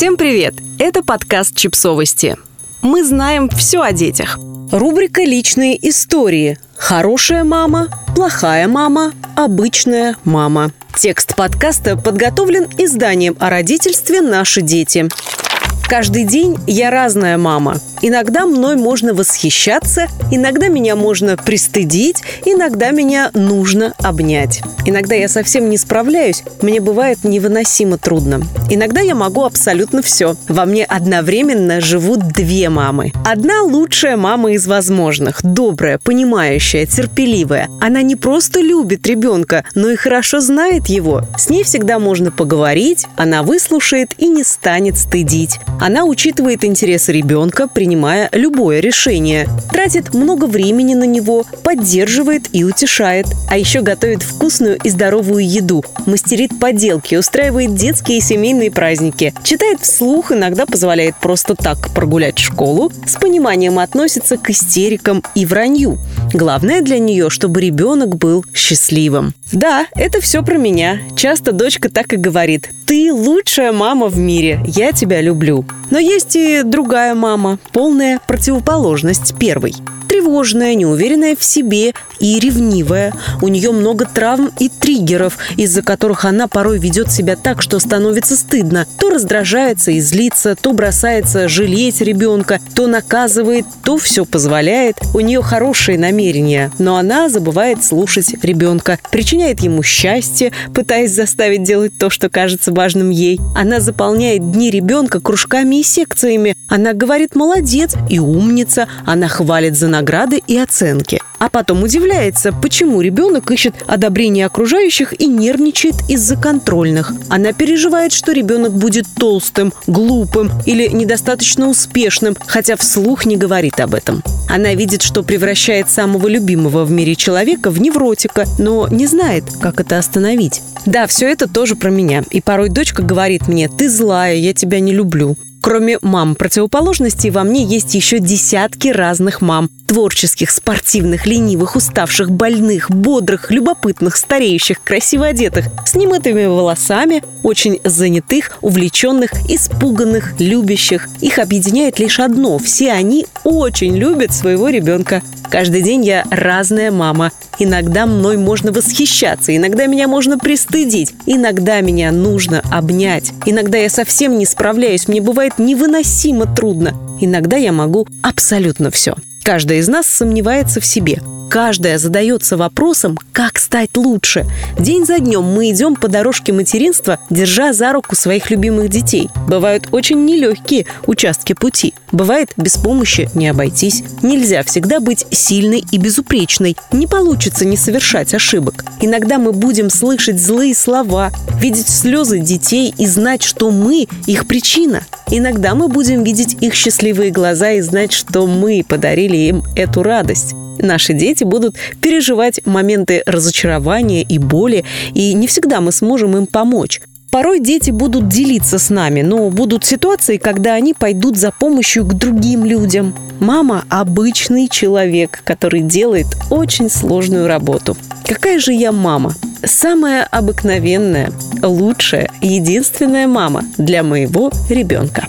Всем привет! Это подкаст «Чипсовости». Мы знаем все о детях. Рубрика «Личные истории». Хорошая мама, плохая мама, обычная мама. Текст подкаста подготовлен изданием о родительстве «Наши дети». Каждый день я разная мама. Иногда мной можно восхищаться, иногда меня можно пристыдить, иногда меня нужно обнять. Иногда я совсем не справляюсь, мне бывает невыносимо трудно. Иногда я могу абсолютно все. Во мне одновременно живут две мамы. Одна лучшая мама из возможных, добрая, понимающая, терпеливая. Она не просто любит ребенка, но и хорошо знает его. С ней всегда можно поговорить, она выслушает и не станет стыдить. Она учитывает интересы ребенка, принимая любое решение. Тратит много времени на него, поддерживает и утешает. А еще готовит вкусную и здоровую еду, мастерит поделки, устраивает детские и семейные праздники, читает вслух, иногда позволяет просто так прогулять школу, с пониманием относится к истерикам и вранью. Главное для нее, чтобы ребенок был счастливым. Да, это все про меня. Часто дочка так и говорит. Ты лучшая мама в мире. Я тебя люблю. Но есть и другая мама, полная противоположность первой тревожная, неуверенная в себе и ревнивая. У нее много травм и триггеров, из-за которых она порой ведет себя так, что становится стыдно. То раздражается и злится, то бросается жалеть ребенка, то наказывает, то все позволяет. У нее хорошие намерения, но она забывает слушать ребенка, причиняет ему счастье, пытаясь заставить делать то, что кажется важным ей. Она заполняет дни ребенка кружками и секциями. Она говорит «молодец» и «умница». Она хвалит за награды и оценки. А потом удивляется, почему ребенок ищет одобрение окружающих и нервничает из-за контрольных. Она переживает, что ребенок будет толстым, глупым или недостаточно успешным, хотя вслух не говорит об этом. Она видит, что превращает самого любимого в мире человека в невротика, но не знает, как это остановить. Да, все это тоже про меня. И порой дочка говорит мне, ты злая, я тебя не люблю. Кроме мам противоположностей, во мне есть еще десятки разных мам. Творческих, спортивных, ленивых, уставших, больных, бодрых, любопытных, стареющих, красиво одетых, с немытыми волосами, очень занятых, увлеченных, испуганных, любящих. Их объединяет лишь одно – все они очень любят своего ребенка. Каждый день я разная мама. Иногда мной можно восхищаться, иногда меня можно пристыдить, иногда меня нужно обнять. Иногда я совсем не справляюсь, мне бывает невыносимо трудно. Иногда я могу абсолютно все. Каждая из нас сомневается в себе. Каждая задается вопросом, как стать лучше. День за днем мы идем по дорожке материнства, держа за руку своих любимых детей. Бывают очень нелегкие участки пути. Бывает, без помощи не обойтись. Нельзя всегда быть сильной и безупречной. Не получится не совершать ошибок. Иногда мы будем слышать злые слова, видеть слезы детей и знать, что мы их причина. Иногда мы будем видеть их счастливые глаза и знать, что мы подарили им эту радость наши дети будут переживать моменты разочарования и боли, и не всегда мы сможем им помочь. Порой дети будут делиться с нами, но будут ситуации, когда они пойдут за помощью к другим людям. Мама – обычный человек, который делает очень сложную работу. Какая же я мама? Самая обыкновенная, лучшая, единственная мама для моего ребенка.